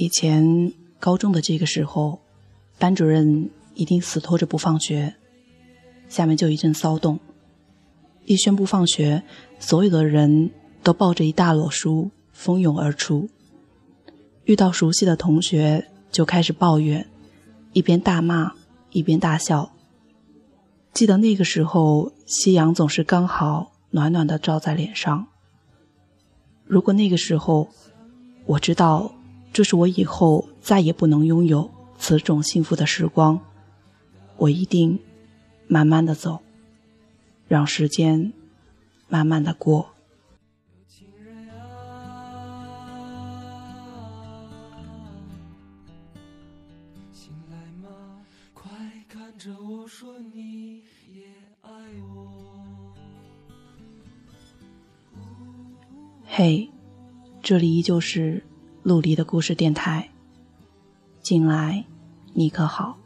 以前高中的这个时候，班主任一定死拖着不放学，下面就一阵骚动。一宣布放学，所有的人都抱着一大摞书蜂拥而出。遇到熟悉的同学，就开始抱怨，一边大骂一边大笑。记得那个时候，夕阳总是刚好暖暖的照在脸上。如果那个时候，我知道这是我以后再也不能拥有此种幸福的时光，我一定慢慢的走，让时间慢慢的过。嘿，这里依旧是陆离的故事电台。近来你可好？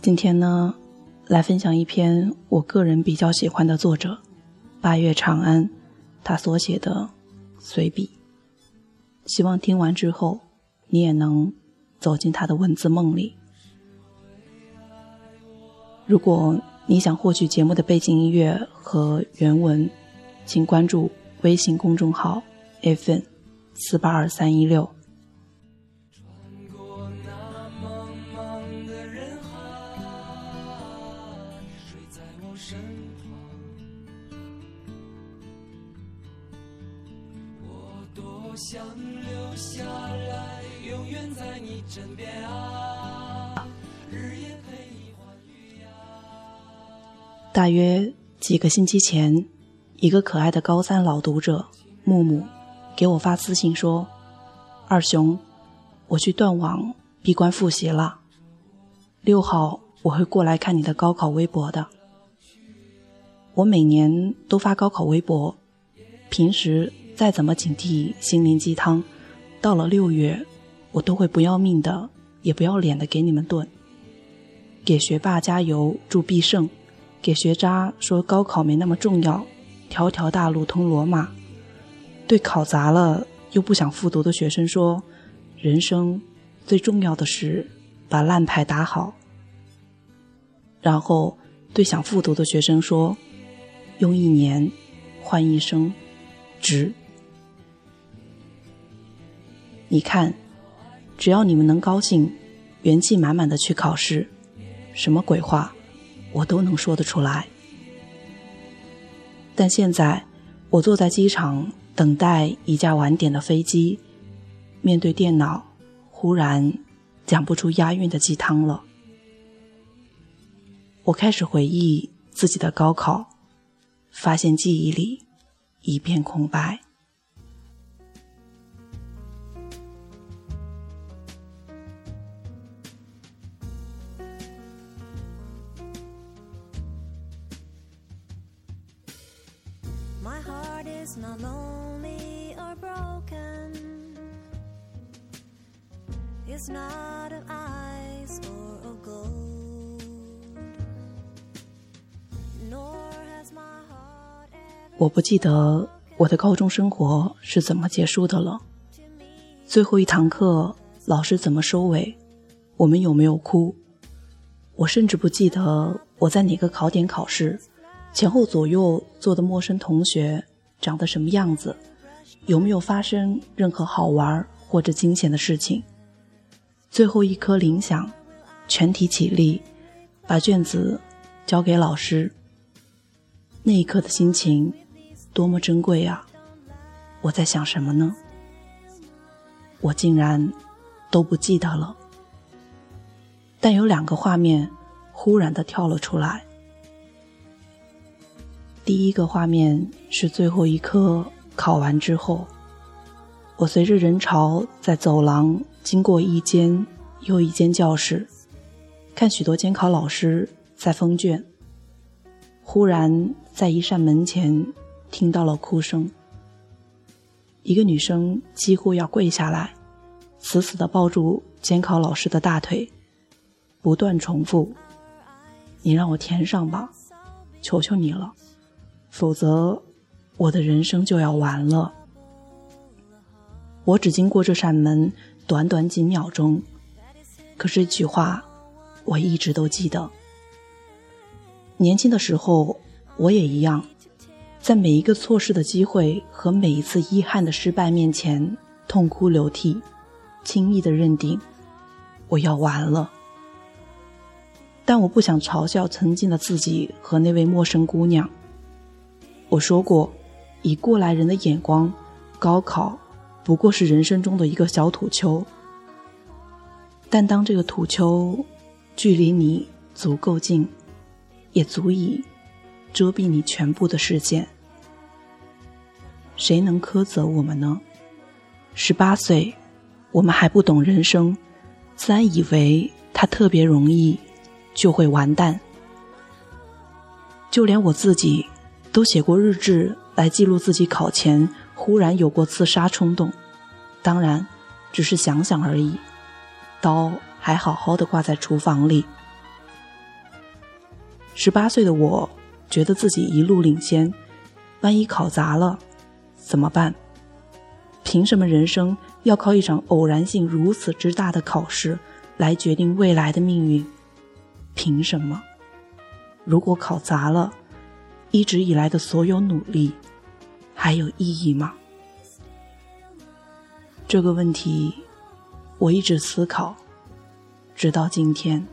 今天呢，来分享一篇我个人比较喜欢的作者八月长安他所写的随笔。希望听完之后，你也能走进他的文字梦里。如果你想获取节目的背景音乐和原文，请关注微信公众号 “fn 四八二三一六”。想留下来，永远在你身边啊！大约几个星期前，一个可爱的高三老读者木木给我发私信说：“二熊，我去断网闭关复习了，六号我会过来看你的高考微博的。我每年都发高考微博，平时。”再怎么警惕心灵鸡汤，到了六月，我都会不要命的，也不要脸的给你们炖。给学霸加油，祝必胜；给学渣说高考没那么重要，条条大路通罗马。对考砸了又不想复读的学生说，人生最重要的是把烂牌打好。然后对想复读的学生说，用一年换一生，值。你看，只要你们能高兴，元气满满的去考试，什么鬼话，我都能说得出来。但现在，我坐在机场等待一架晚点的飞机，面对电脑，忽然讲不出押韵的鸡汤了。我开始回忆自己的高考，发现记忆里一片空白。我不记得我的高中生活是怎么结束的了。最后一堂课，老师怎么收尾？我们有没有哭？我甚至不记得我在哪个考点考试，前后左右坐的陌生同学长得什么样子，有没有发生任何好玩或者惊险的事情？最后一颗铃响，全体起立，把卷子交给老师。那一刻的心情。多么珍贵啊！我在想什么呢？我竟然都不记得了。但有两个画面忽然的跳了出来。第一个画面是最后一科考完之后，我随着人潮在走廊经过一间又一间教室，看许多监考老师在封卷。忽然在一扇门前。听到了哭声，一个女生几乎要跪下来，死死的抱住监考老师的大腿，不断重复：“你让我填上吧，求求你了，否则我的人生就要完了。我只经过这扇门短短几秒钟，可这句话我一直都记得。年轻的时候，我也一样，在每一个错失的机会和每一次遗憾的失败面前痛哭流涕，轻易的认定我要完了。但我不想嘲笑曾经的自己和那位陌生姑娘。我说过，以过来人的眼光，高考。不过是人生中的一个小土丘，但当这个土丘距离你足够近，也足以遮蔽你全部的视线。谁能苛责我们呢？十八岁，我们还不懂人生，自然以为它特别容易，就会完蛋。就连我自己都写过日志来记录自己考前。忽然有过自杀冲动，当然，只是想想而已。刀还好好的挂在厨房里。十八岁的我，觉得自己一路领先，万一考砸了，怎么办？凭什么人生要靠一场偶然性如此之大的考试来决定未来的命运？凭什么？如果考砸了，一直以来的所有努力。还有意义吗？这个问题，我一直思考，直到今天。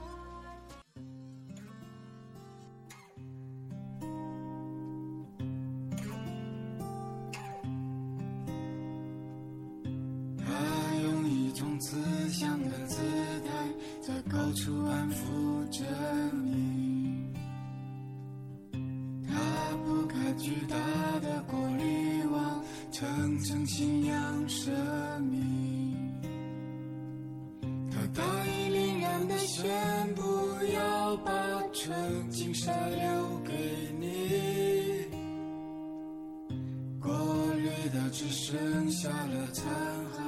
层层信仰生命，他大义凛然的宣布要把纯净沙留给你，过滤的只剩下了残骸，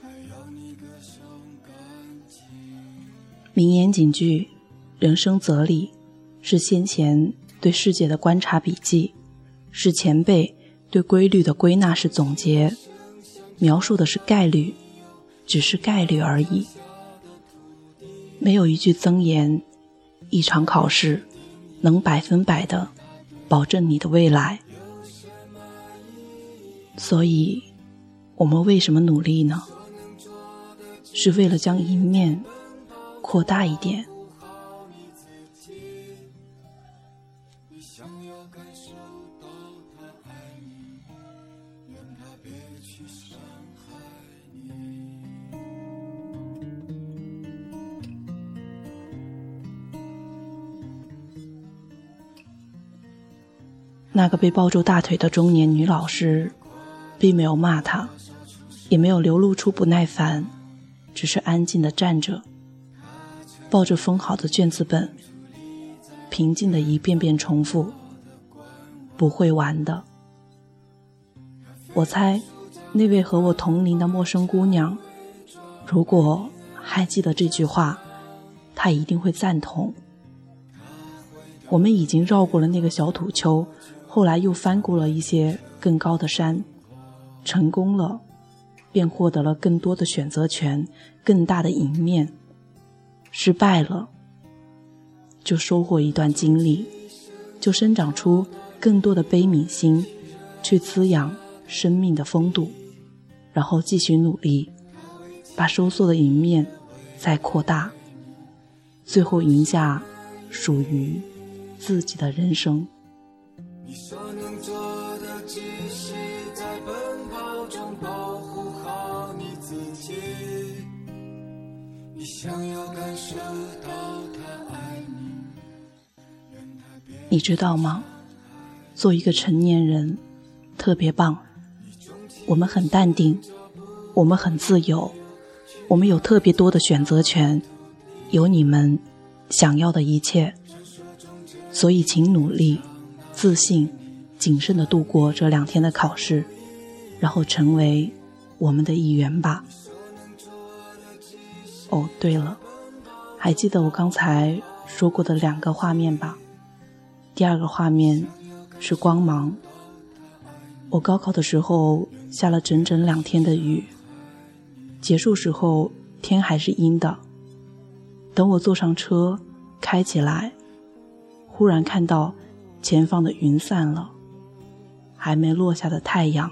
还要你歌颂感激。名言警句：人生则理，是先前对世界的观察笔记，是前辈。对规律的归纳是总结，描述的是概率，只是概率而已。没有一句增言，一场考试能百分百的保证你的未来。所以，我们为什么努力呢？是为了将一面扩大一点。想要感受到他爱你那个被抱住大腿的中年女老师，并没有骂他，也没有流露出不耐烦，只是安静的站着，抱着封好的卷子本，平静的一遍遍重复：“不会完的。”我猜，那位和我同龄的陌生姑娘，如果还记得这句话，她一定会赞同。我们已经绕过了那个小土丘。后来又翻过了一些更高的山，成功了，便获得了更多的选择权，更大的赢面；失败了，就收获一段经历，就生长出更多的悲悯心，去滋养生命的风度，然后继续努力，把收缩的赢面再扩大，最后赢下属于自己的人生。你所能做的只是在奔跑中保护好你自己。你想要感受到他爱你，你知道吗？做一个成年人特别棒。我们很淡定，我们很自由，我们有特别多的选择权，有你们想要的一切。所以，请努力。自信、谨慎的度过这两天的考试，然后成为我们的一员吧。哦，对了，还记得我刚才说过的两个画面吧？第二个画面是光芒。我高考的时候下了整整两天的雨，结束时候天还是阴的。等我坐上车开起来，忽然看到前方的云散了，还没落下的太阳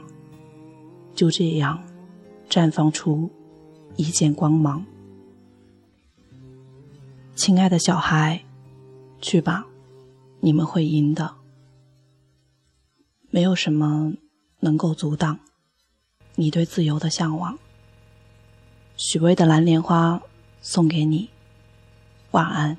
就这样绽放出一线光芒。亲爱的小孩，去吧，你们会赢的。没有什么能够阻挡你对自由的向往。许巍的《蓝莲花》送给你，晚安。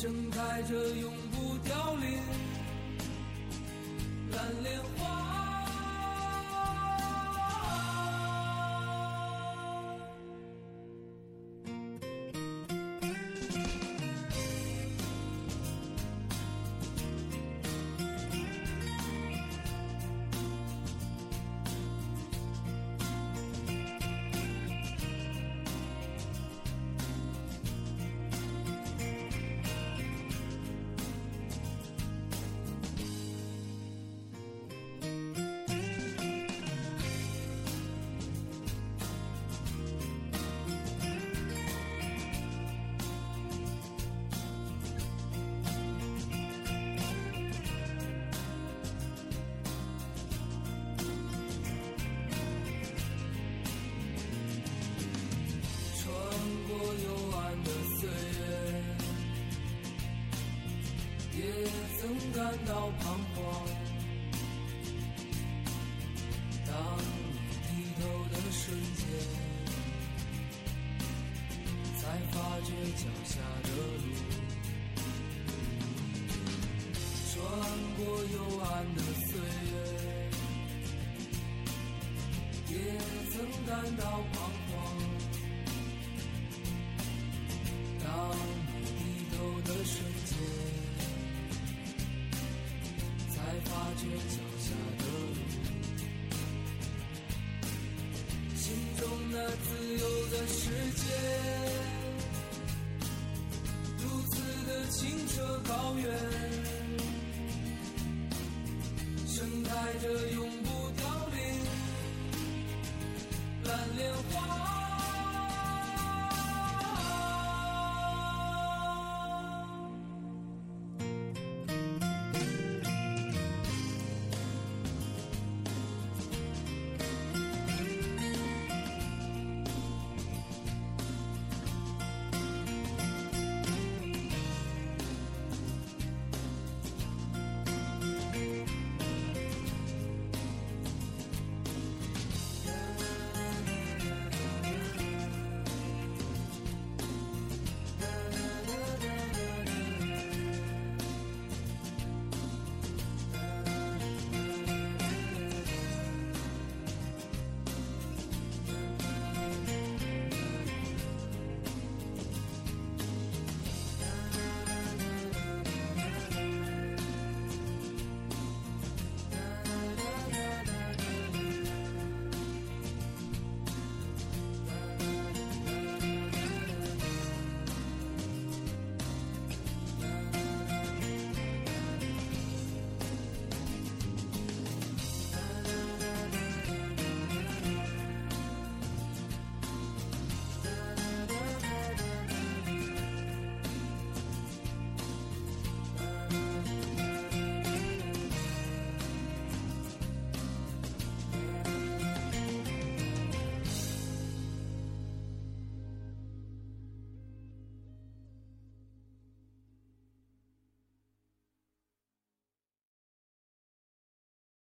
盛开着永不凋零。蓝莲花。发觉脚下的路。穿过幽暗的岁月，也曾感到彷徨。当澈